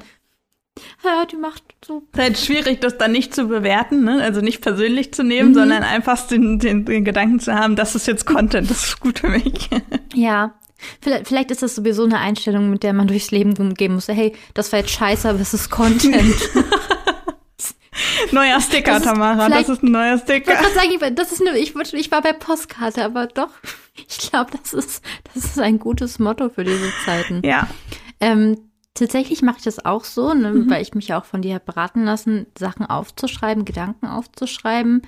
Speaker 3: Ja, die macht so.
Speaker 2: Es ist halt schwierig, das dann nicht zu bewerten, ne? also nicht persönlich zu nehmen,
Speaker 3: Mhm.
Speaker 2: sondern einfach den, den, den Gedanken zu haben, das ist jetzt Content, das ist gut für mich. *laughs*
Speaker 3: Ja. Vielleicht, vielleicht ist das sowieso eine Einstellung, mit der man durchs Leben gehen muss. Hey, das war jetzt scheiße, aber es ist Content. *laughs*
Speaker 2: neuer Sticker,
Speaker 3: Das
Speaker 2: Tamara, das ist ein neuer Sticker.
Speaker 3: sagen, ich war- das ist eine, ich, ich war bei Postkarte, aber doch. Ich glaube, das ist, das ist ein gutes Motto für diese Zeiten.
Speaker 2: Ja.
Speaker 3: Ähm, tatsächlich mache ich das auch so, ne,
Speaker 2: Mhm.
Speaker 3: weil ich mich auch von dir habe beraten lassen, Sachen aufzuschreiben, Gedanken aufzuschreiben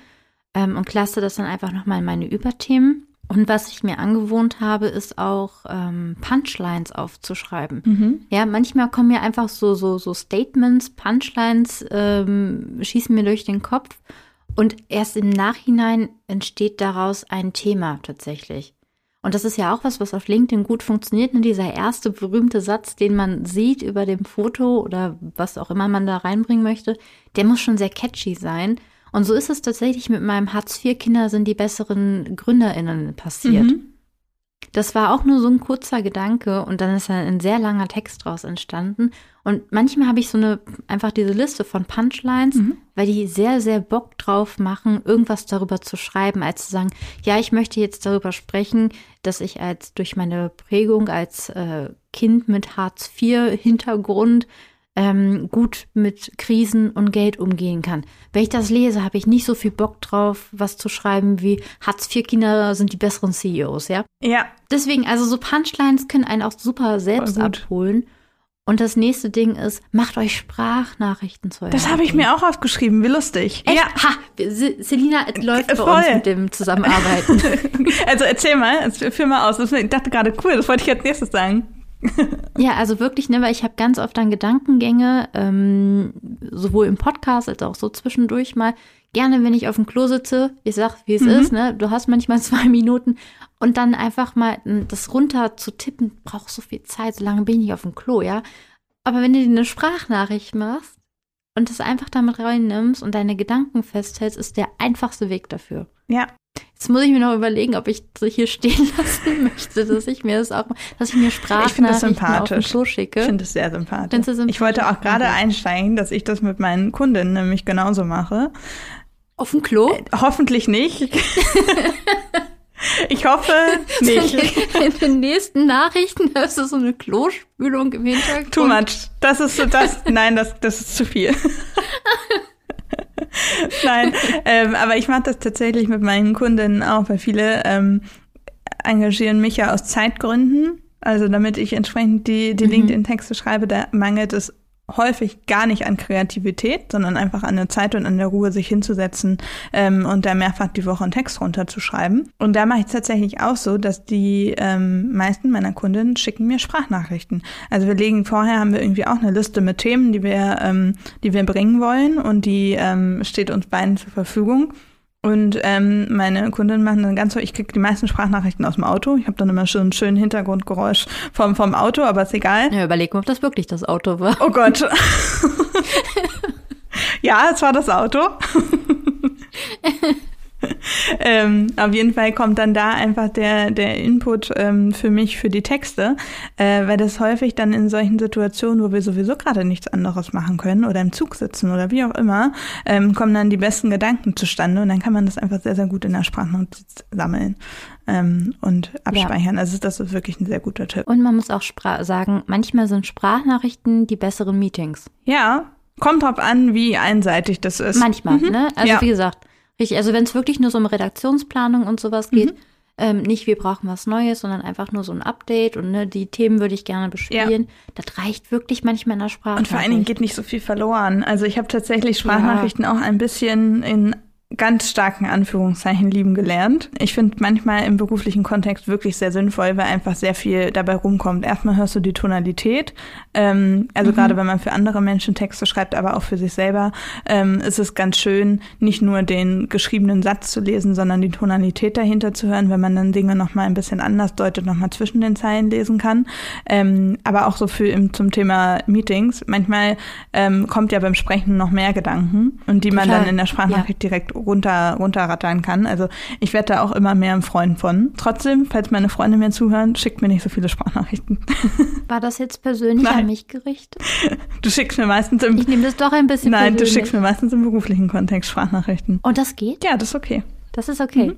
Speaker 3: ähm, und klasse das dann einfach nochmal in meine Überthemen. Und was ich mir angewohnt habe, ist auch ähm, Punchlines aufzuschreiben.
Speaker 2: Mhm.
Speaker 3: Ja, manchmal kommen mir einfach so, so, so Statements, Punchlines, ähm, schießen mir durch den Kopf. Und erst im Nachhinein entsteht daraus ein Thema tatsächlich. Und das ist ja auch was, was auf LinkedIn gut funktioniert. Ne? Dieser erste berühmte Satz, den man sieht über dem Foto oder was auch immer man da reinbringen möchte, der muss schon sehr catchy sein. Und so ist es tatsächlich mit meinem Hartz-IV-Kinder sind die besseren GründerInnen passiert.
Speaker 2: Mhm.
Speaker 3: Das war auch nur so ein kurzer Gedanke und dann ist ein sehr langer Text draus entstanden. Und manchmal habe ich so eine, einfach diese Liste von Punchlines,
Speaker 2: Mhm.
Speaker 3: weil die sehr, sehr Bock drauf machen, irgendwas darüber zu schreiben, als zu sagen, ja, ich möchte jetzt darüber sprechen, dass ich als durch meine Prägung als äh, Kind mit Hartz-IV-Hintergrund ähm, gut mit Krisen und Geld umgehen kann. Wenn ich das lese, habe ich nicht so viel Bock drauf, was zu schreiben wie Hartz-IV-Kinder sind die besseren CEOs, ja?
Speaker 2: Ja.
Speaker 3: Deswegen, also so Punchlines können einen auch super selbst abholen. Und das nächste Ding ist, macht euch Sprachnachrichten zu
Speaker 2: Das habe ich mir auch aufgeschrieben. Wie lustig.
Speaker 3: Echt?
Speaker 2: Ja.
Speaker 3: Ha, Se- Selina, es läuft bei
Speaker 2: Voll.
Speaker 3: uns mit dem Zusammenarbeiten. *laughs*
Speaker 2: Also erzähl mal, führ mal aus. Ich dachte gerade, cool, das wollte ich als nächstes sagen. *laughs*
Speaker 3: ja, also wirklich, ne, weil ich habe ganz oft dann Gedankengänge, ähm, sowohl im Podcast als auch so zwischendurch mal. Gerne, wenn ich auf dem Klo sitze, ich sag, wie es
Speaker 2: Mhm.
Speaker 3: ist, ne? Du hast manchmal *laughs* zwei Minuten und dann einfach mal das runter zu tippen, braucht so viel Zeit, so lange bin ich nicht auf dem Klo, ja. Aber wenn du dir eine Sprachnachricht machst und das einfach damit reinnimmst und deine Gedanken festhältst, ist der einfachste Weg dafür.
Speaker 2: Ja.
Speaker 3: Jetzt muss ich mir noch überlegen, ob ich hier stehen *laughs* lassen möchte, dass ich mir das auch, dass ich mir
Speaker 2: Ich
Speaker 3: Sprachnachrichten auf dem
Speaker 2: sympathisch.
Speaker 3: Klo
Speaker 2: Ich
Speaker 3: schicke.
Speaker 2: finde es sehr sympathisch.
Speaker 3: Sympathisch?
Speaker 2: Ich wollte auch gerade einsteigen, dass ich das mit meinen Kundinnen nämlich genauso mache.
Speaker 3: Auf dem Klo?
Speaker 2: Hoffentlich nicht. *laughs* ich hoffe nicht.
Speaker 3: In den nächsten Nachrichten hörst du so eine Klospülung im Hintergrund.
Speaker 2: Too much. Das ist so das. Nein, das, das ist zu viel. *laughs* Nein, ähm, aber ich mache das tatsächlich mit meinen Kundinnen auch, weil viele ähm, engagieren mich ja aus Zeitgründen. Also damit ich entsprechend die, die
Speaker 3: Mhm.
Speaker 2: LinkedIn-Texte schreibe, da mangelt es häufig gar nicht an Kreativität, sondern einfach an der Zeit und an der Ruhe, sich hinzusetzen ähm, und da mehrfach die Woche einen Text runterzuschreiben. Und da mache ich es tatsächlich auch so, dass die ähm, meisten meiner Kundinnen schicken mir Sprachnachrichten. Also wir legen vorher, haben wir irgendwie auch eine Liste mit Themen, die wir, ähm, die wir bringen wollen und die ähm, steht uns beiden zur Verfügung. Und ähm, meine Kundinnen machen dann ganz so, ich kriege die meisten Sprachnachrichten aus dem Auto. Ich habe dann immer schon einen schönen Hintergrundgeräusch vom, vom Auto, aber ist egal.
Speaker 3: Ja, überleg mal, ob das wirklich das Auto war.
Speaker 2: Oh Gott. *laughs* ja, es war das Auto. *laughs* *laughs* ähm, auf jeden Fall kommt dann da einfach der, der Input ähm, für mich für die Texte, äh, weil das häufig dann in solchen Situationen, wo wir sowieso gerade nichts anderes machen können oder im Zug sitzen oder wie auch immer, ähm, kommen dann die besten Gedanken zustande und dann kann man das einfach sehr, sehr gut in der Sprachnotiz sammeln ähm, und abspeichern. Also das ist wirklich ein sehr guter Tipp.
Speaker 3: Und man muss auch spra sagen, manchmal sind Sprachnachrichten die besseren Meetings.
Speaker 2: Ja, kommt drauf an, wie einseitig das ist.
Speaker 3: Manchmal, ne? Also
Speaker 2: Ja.
Speaker 3: wie gesagt, richtig, also wenn es wirklich nur so um Redaktionsplanung und sowas geht,
Speaker 2: Mhm.
Speaker 3: ähm, nicht wir brauchen was Neues, sondern einfach nur so ein Update und ne, die Themen würde ich gerne bespielen. Das reicht wirklich manchmal in der Sprache.
Speaker 2: Und vor allen Dingen geht nicht so viel verloren. Also ich habe tatsächlich Sprachnachrichten auch ein bisschen in ganz starken Anführungszeichen lieben gelernt. Ich finde manchmal im beruflichen Kontext wirklich sehr sinnvoll, weil einfach sehr viel dabei rumkommt. Erstmal hörst du die Tonalität, ähm, also gerade wenn man für andere Menschen Texte schreibt, aber auch für sich selber, ähm, ist es ganz schön, nicht nur den geschriebenen Satz zu lesen, sondern die Tonalität dahinter zu hören, wenn man dann Dinge nochmal ein bisschen anders deutet, nochmal zwischen den Zeilen lesen kann. Ähm, aber auch so für im, zum Thema Meetings. Manchmal ähm, kommt ja beim Sprechen noch mehr Gedanken und die man
Speaker 3: Total.
Speaker 2: dann in der Sprachnachricht direkt runter, runterrattern kann. Also ich werde da auch immer mehr ein Freund von. Trotzdem, falls meine Freunde mir zuhören, schickt mir nicht so viele Sprachnachrichten. *laughs*
Speaker 3: War das jetzt persönlich
Speaker 2: Nein.
Speaker 3: an mich gerichtet? *laughs*
Speaker 2: Du schickst mir meistens im
Speaker 3: Ich nehme das doch ein bisschen
Speaker 2: Nein, du
Speaker 3: persönlich.
Speaker 2: schickst mir meistens im beruflichen Kontext Sprachnachrichten.
Speaker 3: Und das geht?
Speaker 2: Ja, das ist okay.
Speaker 3: Das ist okay.
Speaker 2: Mhm.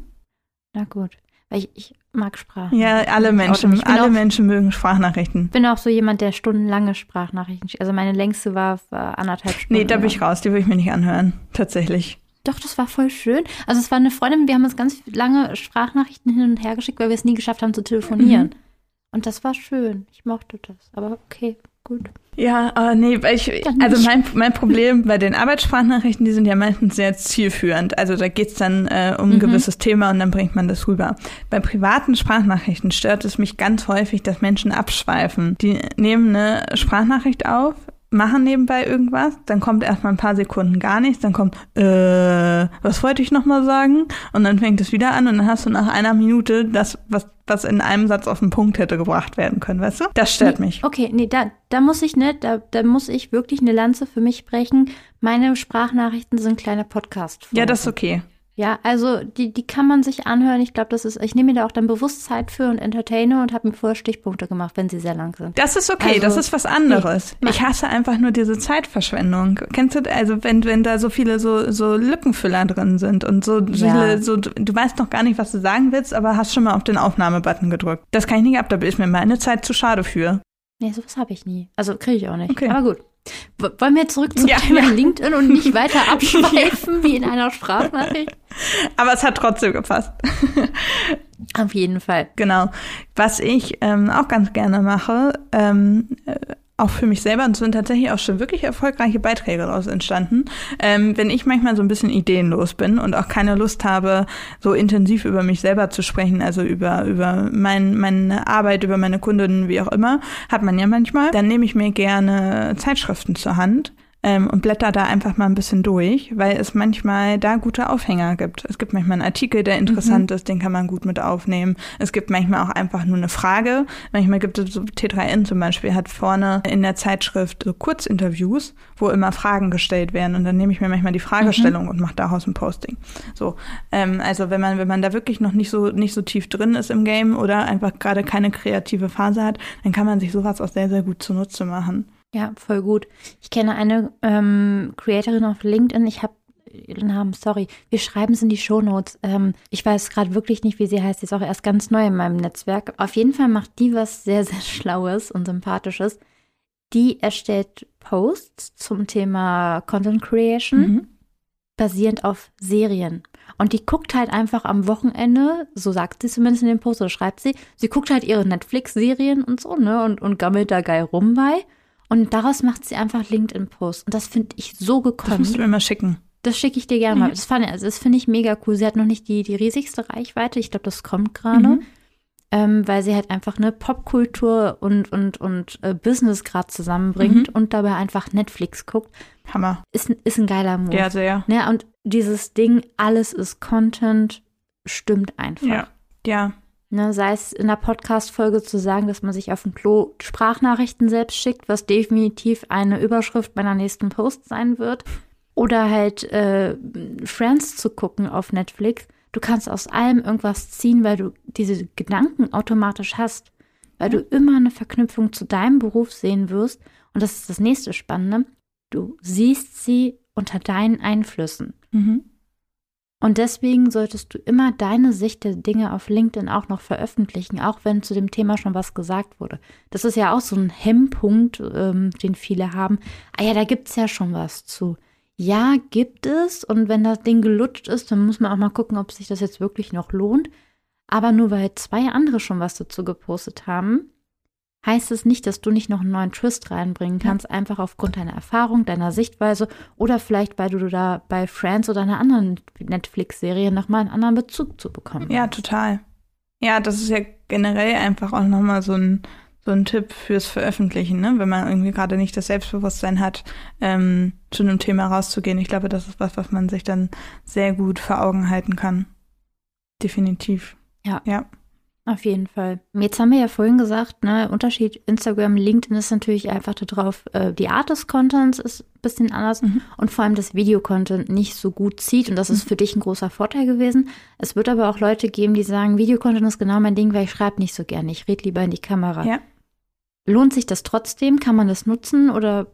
Speaker 3: Na gut. Weil ich, ich mag Sprachen.
Speaker 2: Ja, alle Menschen,
Speaker 3: Ich
Speaker 2: alle
Speaker 3: auch-
Speaker 2: Menschen mögen Sprachnachrichten.
Speaker 3: bin auch so jemand, der stundenlange Sprachnachrichten schickt. Also meine längste war, war anderthalb Stunden.
Speaker 2: Nee, da bin ich raus, die will ich mir nicht anhören. Tatsächlich.
Speaker 3: Doch, das war voll schön. Also es war eine Freundin, wir haben uns ganz lange Sprachnachrichten hin und her geschickt, weil wir es nie geschafft haben zu telefonieren. Mhm. Und das war schön. Ich mochte das. Aber okay, gut.
Speaker 2: Ja, äh, nee, weil ich, also mein, mein Problem bei den Arbeitssprachnachrichten, die sind ja meistens sehr zielführend. Also da geht's dann äh, um ein mhm. gewisses Thema und dann bringt man das rüber. Bei privaten Sprachnachrichten stört es mich ganz häufig, dass Menschen abschweifen. Die nehmen eine Sprachnachricht auf, machen nebenbei irgendwas, dann kommt erstmal ein paar Sekunden gar nichts, dann kommt, äh, was wollte ich nochmal sagen? Und dann fängt es wieder an und dann hast du nach einer Minute das, was, was in einem Satz auf den Punkt hätte gebracht werden können, weißt du? Das stört
Speaker 3: nee,
Speaker 2: mich.
Speaker 3: Okay, nee, da, da muss ich nicht, da, da muss ich wirklich eine Lanze für mich brechen. Meine Sprachnachrichten sind kleine Podcasts.
Speaker 2: Ja, das ist okay.
Speaker 3: Ja, also die, die kann man sich anhören. Ich glaube, das ist, ich nehme mir da auch dann Bewusstsein für und entertaine und habe mir vorher Stichpunkte gemacht, wenn sie sehr lang sind.
Speaker 2: Das ist okay, also, das ist was anderes. Nee, ich hasse einfach nur diese Zeitverschwendung. Kennst du, also wenn, wenn da so viele so, so Lückenfüller drin sind und so ja. viele, so, du weißt noch gar nicht, was du sagen willst, aber hast schon mal auf den Aufnahmebutton gedrückt. Das kann ich nicht ab, da ist mir meine Zeit zu schade für.
Speaker 3: Nee, sowas habe ich nie. Also kriege ich auch nicht. Okay. Aber gut. Wollen wir zurück zum ja, Thema ja. LinkedIn und nicht weiter *laughs* abschweifen ja. wie in einer Sprachnachricht?
Speaker 2: Aber es hat trotzdem gepasst.
Speaker 3: Auf jeden Fall.
Speaker 2: Genau. Was ich ähm, auch ganz gerne mache, ähm, auch für mich selber, und sind tatsächlich auch schon wirklich erfolgreiche Beiträge daraus entstanden, ähm, wenn ich manchmal so ein bisschen ideenlos bin und auch keine Lust habe, so intensiv über mich selber zu sprechen, also über, über mein, meine Arbeit, über meine Kundinnen, wie auch immer, hat man ja manchmal, dann nehme ich mir gerne Zeitschriften zur Hand ähm, und blätter da einfach mal ein bisschen durch, weil es manchmal da gute Aufhänger gibt. Es gibt manchmal einen Artikel, der interessant mhm. ist, den kann man gut mit aufnehmen. Es gibt manchmal auch einfach nur eine Frage. Manchmal gibt es so T3N zum Beispiel, hat vorne in der Zeitschrift so Kurzinterviews, wo immer Fragen gestellt werden und dann nehme ich mir manchmal die Fragestellung mhm. und mache daraus ein Posting. So, ähm, also wenn man wenn man da wirklich noch nicht so nicht so tief drin ist im Game oder einfach gerade keine kreative Phase hat, dann kann man sich sowas auch sehr sehr gut zunutze machen.
Speaker 3: Ja, voll gut. Ich kenne eine ähm, Creatorin auf LinkedIn. Ich habe ihren Namen, sorry. Wir schreiben es in die Shownotes. Ähm, ich weiß gerade wirklich nicht, wie sie heißt. Sie ist auch erst ganz neu in meinem Netzwerk. Auf jeden Fall macht die was sehr, sehr *laughs* Schlaues und Sympathisches. Die erstellt Posts zum Thema Content Creation mhm. basierend auf Serien. Und die guckt halt einfach am Wochenende, so sagt sie zumindest in dem Post oder schreibt sie, sie guckt halt ihre Netflix-Serien und so, ne, und, und gammelt da geil rum bei. Und daraus macht sie einfach LinkedIn-Posts. Und das finde ich so gekommen. Das
Speaker 2: musst du mir mal schicken.
Speaker 3: Das schicke ich dir gerne mal. Das, fand, also das finde ich mega cool. Sie hat noch nicht die, die riesigste Reichweite. Ich glaube, das kommt gerade. Mhm. Ähm, weil sie halt einfach eine Popkultur und, und, und äh, Business gerade zusammenbringt mhm. und dabei einfach Netflix guckt.
Speaker 2: Hammer.
Speaker 3: Ist, ist ein geiler Move.
Speaker 2: Ja, sehr.
Speaker 3: Ja, und dieses Ding, alles ist Content, stimmt einfach.
Speaker 2: Ja. Ja.
Speaker 3: Ne, sei es in der Podcast-Folge zu sagen, dass man sich auf dem Klo Sprachnachrichten selbst schickt, was definitiv eine Überschrift meiner nächsten Post sein wird. Oder halt äh, Friends zu gucken auf Netflix. Du kannst aus allem irgendwas ziehen, weil du diese Gedanken automatisch hast. Weil du immer eine Verknüpfung zu deinem Beruf sehen wirst. Und das ist das nächste Spannende. Du siehst sie unter deinen Einflüssen. Mhm. Und deswegen solltest du immer deine Sicht der Dinge auf LinkedIn auch noch veröffentlichen, auch wenn zu dem Thema schon was gesagt wurde. Das ist ja auch so ein Hemmpunkt, ähm, den viele haben. Ah ja, da gibt's ja schon was zu. Ja, gibt es. Und wenn das Ding gelutscht ist, dann muss man auch mal gucken, ob sich das jetzt wirklich noch lohnt. Aber nur weil zwei andere schon was dazu gepostet haben, heißt es nicht, dass du nicht noch einen neuen Twist reinbringen kannst, ja. einfach aufgrund deiner Erfahrung, deiner Sichtweise oder vielleicht, weil du da bei Friends oder einer anderen Netflix-Serie nochmal einen anderen Bezug zu bekommen
Speaker 2: Ja, total. Ja, das ist ja generell einfach auch nochmal so ein, so ein Tipp fürs Veröffentlichen, ne? wenn man irgendwie gerade nicht das Selbstbewusstsein hat, ähm, zu einem Thema rauszugehen. Ich glaube, das ist was, was man sich dann sehr gut vor Augen halten kann. Definitiv.
Speaker 3: Ja. Ja. Auf jeden Fall. Jetzt haben wir ja vorhin gesagt, ne, Unterschied Instagram, LinkedIn ist natürlich einfach darauf, äh, die Art des Contents ist ein bisschen anders mhm. und vor allem das Videocontent nicht so gut zieht und das ist mhm. für dich ein großer Vorteil gewesen. Es wird aber auch Leute geben, die sagen, Videocontent ist genau mein Ding, weil ich schreibe nicht so gerne, ich rede lieber in die Kamera. Ja. Lohnt sich das trotzdem? Kann man das nutzen oder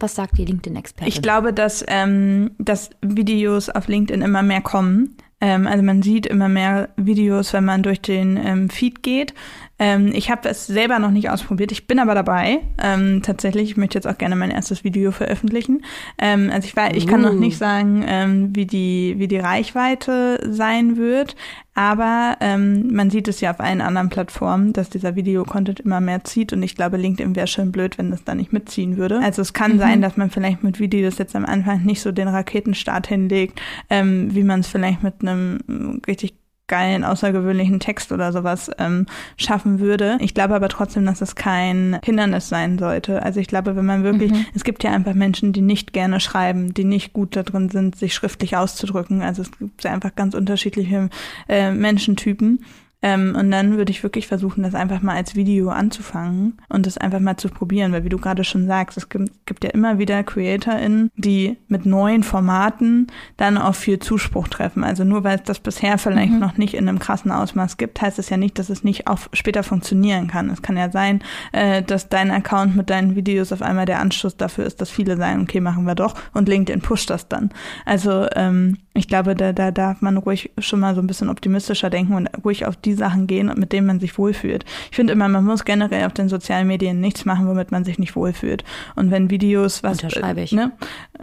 Speaker 3: was sagt die LinkedIn-Expertin?
Speaker 2: Ich glaube, dass, ähm, dass Videos auf LinkedIn immer mehr kommen. Ähm, also man sieht immer mehr Videos, wenn man durch den ähm, Feed geht. Ähm, ich habe es selber noch nicht ausprobiert. Ich bin aber dabei. Ähm, tatsächlich, ich möchte jetzt auch gerne mein erstes Video veröffentlichen. Ähm, also ich, war, ich kann noch nicht uh. sagen, ähm, wie, die, wie die Reichweite sein wird. Aber ähm, man sieht es ja auf allen anderen Plattformen, dass dieser Videocontent immer mehr zieht. Und ich glaube, LinkedIn wäre schon blöd, wenn das da nicht mitziehen würde. Also es kann mhm. sein, dass man vielleicht mit Videos jetzt am Anfang nicht so den Raketenstart hinlegt, ähm, wie man es vielleicht mit einem richtig geilen, außergewöhnlichen Text oder sowas ähm, schaffen würde. Ich glaube aber trotzdem, dass es kein Hindernis sein sollte. Also ich glaube, wenn man wirklich, mhm. es gibt ja einfach Menschen, die nicht gerne schreiben, die nicht gut darin sind, sich schriftlich auszudrücken. Also es gibt ja einfach ganz unterschiedliche äh, Menschentypen. Ähm, und dann würde ich wirklich versuchen, das einfach mal als Video anzufangen und das einfach mal zu probieren, weil wie du gerade schon sagst, es gibt, gibt ja immer wieder CreatorInnen, die mit neuen Formaten dann auf viel Zuspruch treffen. Also nur weil es das bisher vielleicht mhm. noch nicht in einem krassen Ausmaß gibt, heißt es ja nicht, dass es nicht auch später funktionieren kann. Es kann ja sein, äh, dass dein Account mit deinen Videos auf einmal der Anschluss dafür ist, dass viele sagen, okay, machen wir doch und LinkedIn pusht das dann. Also ähm, ich glaube, da, da darf man ruhig schon mal so ein bisschen optimistischer denken und ruhig auf die Sachen gehen, mit denen man sich wohlfühlt. Ich finde immer, man muss generell auf den sozialen Medien nichts machen, womit man sich nicht wohlfühlt. Und wenn Videos was,
Speaker 3: Unterschreibe ich.
Speaker 2: Ne,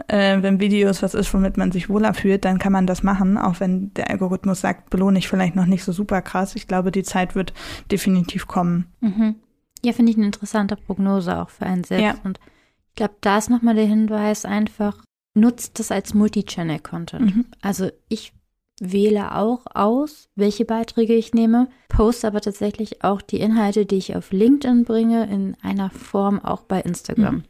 Speaker 2: äh, wenn Videos was ist, womit man sich wohler fühlt, dann kann man das machen, auch wenn der Algorithmus sagt, belohne ich vielleicht noch nicht so super krass. Ich glaube, die Zeit wird definitiv kommen.
Speaker 3: Mhm. Ja, finde ich eine interessante Prognose auch für einen selbst. Ja. Und ich glaube, da ist nochmal der Hinweis einfach, nutzt das als Multi-Channel-Content. Mhm. Also ich wähle auch aus, welche Beiträge ich nehme, poste aber tatsächlich auch die Inhalte, die ich auf LinkedIn bringe, in einer Form auch bei Instagram. Mhm.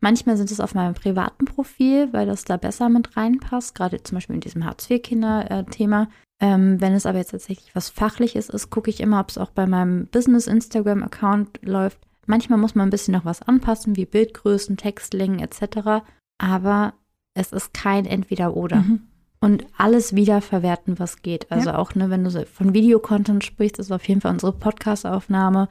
Speaker 3: Manchmal sind es auf meinem privaten Profil, weil das da besser mit reinpasst, gerade zum Beispiel in diesem Hartz-IV-Kinder-Thema. Ähm, wenn es aber jetzt tatsächlich was Fachliches ist, gucke ich immer, ob es auch bei meinem Business-Instagram-Account läuft. Manchmal muss man ein bisschen noch was anpassen, wie Bildgrößen, Textlängen etc. Aber es ist kein Entweder-Oder. Mhm und alles wiederverwerten, was geht. Also ja. auch, ne, wenn du von Videocontent sprichst, ist auf jeden Fall unsere Podcast-Aufnahme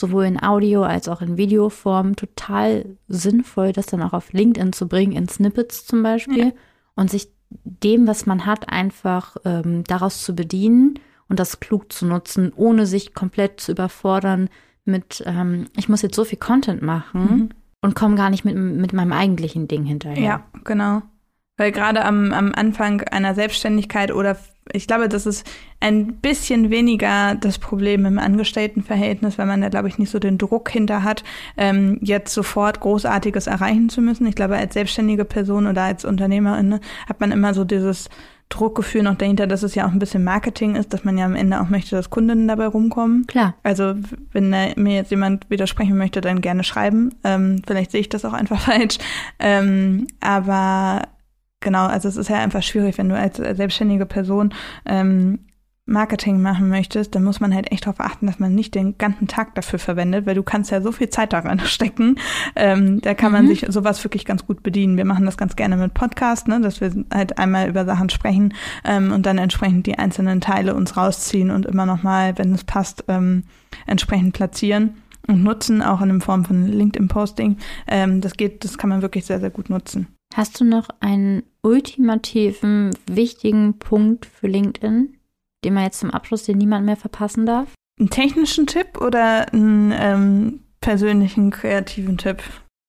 Speaker 3: sowohl in Audio als auch in Videoform total sinnvoll, das dann auch auf LinkedIn zu bringen, in Snippets zum Beispiel, ja. und sich dem, was man hat, einfach ähm, daraus zu bedienen und das klug zu nutzen, ohne sich komplett zu überfordern mit, ähm, ich muss jetzt so viel Content machen mhm. und komme gar nicht mit, mit meinem eigentlichen Ding hinterher.
Speaker 2: Ja, genau. Weil gerade am, am Anfang einer Selbstständigkeit oder ich glaube, das ist ein bisschen weniger das Problem im Angestelltenverhältnis, weil man da, glaube ich, nicht so den Druck hinter hat, ähm, jetzt sofort Großartiges erreichen zu müssen. Ich glaube, als selbstständige Person oder als Unternehmerin ne, hat man immer so dieses Druckgefühl noch dahinter, dass es ja auch ein bisschen Marketing ist, dass man ja am Ende auch möchte, dass Kunden dabei rumkommen.
Speaker 3: Klar.
Speaker 2: Also wenn mir jetzt jemand widersprechen möchte, dann gerne schreiben. Ähm, vielleicht sehe ich das auch einfach *laughs* falsch. Ähm, aber genau, also es ist ja einfach schwierig, wenn du als selbstständige Person ähm, Marketing machen möchtest, dann muss man halt echt darauf achten, dass man nicht den ganzen Tag dafür verwendet, weil du kannst ja so viel Zeit daran *laughs* stecken. Ähm, da kann man mhm. sich sowas wirklich ganz gut bedienen. Wir machen das ganz gerne mit Podcast, ne, dass wir halt einmal über Sachen sprechen ähm, und dann entsprechend die einzelnen Teile uns rausziehen und immer nochmal, wenn es passt, ähm, entsprechend platzieren und nutzen, auch in Form von LinkedIn-Posting. Ähm, das geht, das kann man wirklich sehr, sehr gut nutzen.
Speaker 3: Hast du noch einen ultimativen, wichtigen Punkt für LinkedIn, den man jetzt zum Abschluss den niemand mehr verpassen darf?
Speaker 2: Einen technischen Tipp oder einen ähm, persönlichen, kreativen Tipp?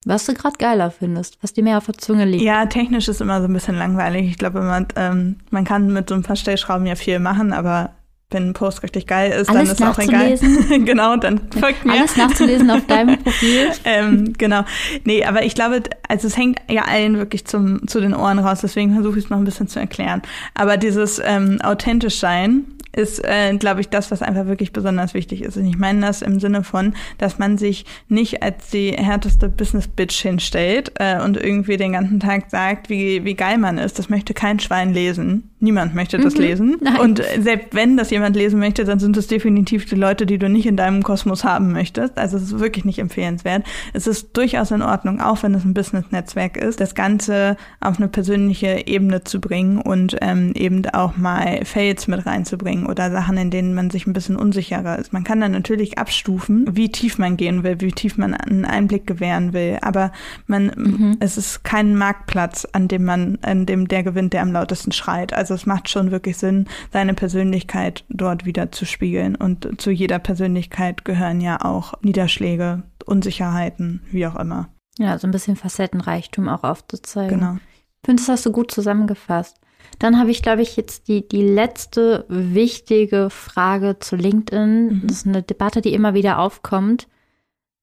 Speaker 3: Was du gerade geiler findest, was dir mehr auf der Zunge liegt.
Speaker 2: Ja, technisch ist immer so ein bisschen langweilig. Ich glaube, man, ähm, man kann mit so ein paar Stellschrauben ja viel machen, aber wenn ein Post richtig geil ist,
Speaker 3: Alles
Speaker 2: dann ist auch egal. *laughs* genau, dann folgt mir.
Speaker 3: Alles nachzulesen auf deinem *laughs* Profil.
Speaker 2: ähm, genau. Nee, aber ich glaube, also es hängt ja allen wirklich zum, zu den Ohren raus, deswegen versuche ich es noch ein bisschen zu erklären. Aber dieses ähm, authentisch sein ist, äh, glaube ich, das, was einfach wirklich besonders wichtig ist. Und ich meine das im Sinne von, dass man sich nicht als die härteste Business-Bitch hinstellt äh, und irgendwie den ganzen Tag sagt, wie, wie geil man ist. Das möchte kein Schwein lesen. Niemand möchte das mhm. lesen. Nein. Und selbst wenn das jemand lesen möchte, dann sind es definitiv die Leute, die du nicht in deinem Kosmos haben möchtest. Also es ist wirklich nicht empfehlenswert. Es ist durchaus in Ordnung, auch wenn es ein Business-Netzwerk ist, das Ganze auf eine persönliche Ebene zu bringen und ähm, eben auch mal Fails mit reinzubringen oder Sachen, in denen man sich ein bisschen unsicherer ist. Man kann dann natürlich abstufen, wie tief man gehen will, wie tief man einen Einblick gewähren will. Aber man, mhm. es ist kein Marktplatz, an dem man, an dem der gewinnt, der am lautesten schreit. Also Also es macht schon wirklich Sinn, seine Persönlichkeit dort wieder zu spiegeln. Und zu jeder Persönlichkeit gehören ja auch Niederschläge, Unsicherheiten, wie auch immer.
Speaker 3: Ja, so ein bisschen Facettenreichtum auch aufzuzeigen.
Speaker 2: Genau.
Speaker 3: Ich finde, das hast du gut zusammengefasst. Dann habe ich, glaube ich, jetzt die, die letzte wichtige Frage zu LinkedIn.
Speaker 2: Mhm.
Speaker 3: Das ist eine Debatte, die immer wieder aufkommt.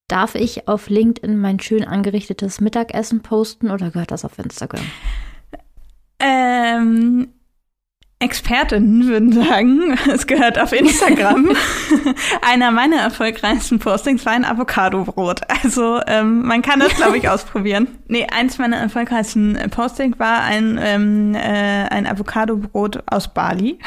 Speaker 3: Darf ich auf LinkedIn mein schön angerichtetes Mittagessen posten oder gehört das auf Instagram?
Speaker 2: Ähm, Expertinnen würden sagen, *laughs* es gehört auf Instagram. *laughs* Einer meiner erfolgreichsten Postings war ein Avocado-Brot. Also ähm, man kann das, glaube ich, *laughs* ausprobieren. Nee, eins meiner erfolgreichsten Postings war ein, ähm, äh, ein Avocado-Brot aus Bali.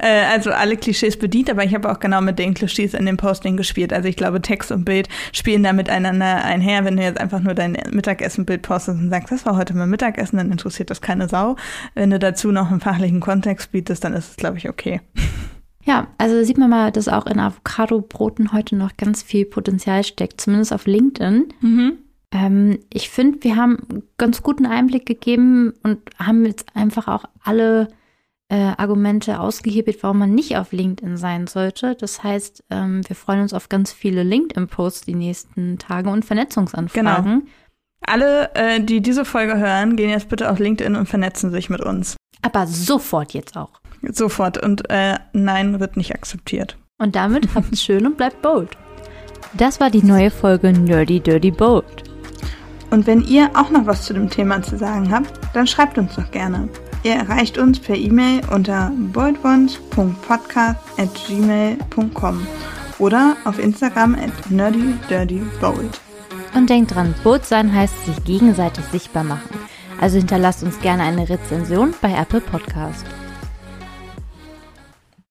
Speaker 2: äh, also alle Klischees bedient, aber ich habe auch genau mit den Klischees in dem Posting gespielt. Also ich glaube, Text und Bild spielen da miteinander einher. Wenn du jetzt einfach nur dein Mittagessen-Bild postest und sagst, das war heute mein Mittagessen, dann interessiert das keine Sau. Wenn du dazu noch einen fachlichen Kontext bietest, dann ist es, glaube ich, okay.
Speaker 3: Ja, also sieht man mal, dass auch in Avocado-Broten heute noch ganz viel Potenzial steckt, zumindest auf LinkedIn.
Speaker 2: Mhm.
Speaker 3: Ähm, ich finde, wir haben ganz guten Einblick gegeben und haben jetzt einfach auch alle äh, Argumente ausgehebelt, warum man nicht auf LinkedIn sein sollte. Das heißt, ähm, wir freuen uns auf ganz viele LinkedIn-Posts die nächsten Tage und Vernetzungsanfragen.
Speaker 2: Alle, äh, die diese Folge hören, gehen jetzt bitte auf LinkedIn und vernetzen sich mit uns.
Speaker 3: Aber sofort jetzt auch.
Speaker 2: Sofort. Und äh, nein, wird nicht akzeptiert.
Speaker 3: Und damit *laughs* habt's schön und bleibt bold. Das war die neue Folge Nerdy Dirty Bold.
Speaker 2: Und wenn ihr auch noch was zu dem Thema zu sagen habt, dann schreibt uns doch gerne. Ihr erreicht uns per E-Mail unter boldones.podcast.gmail.com oder auf Instagram at nerdydirtybold.
Speaker 3: Und denkt dran, Bold sein heißt sich gegenseitig sichtbar machen. Also hinterlasst uns gerne eine Rezension bei Apple Podcast.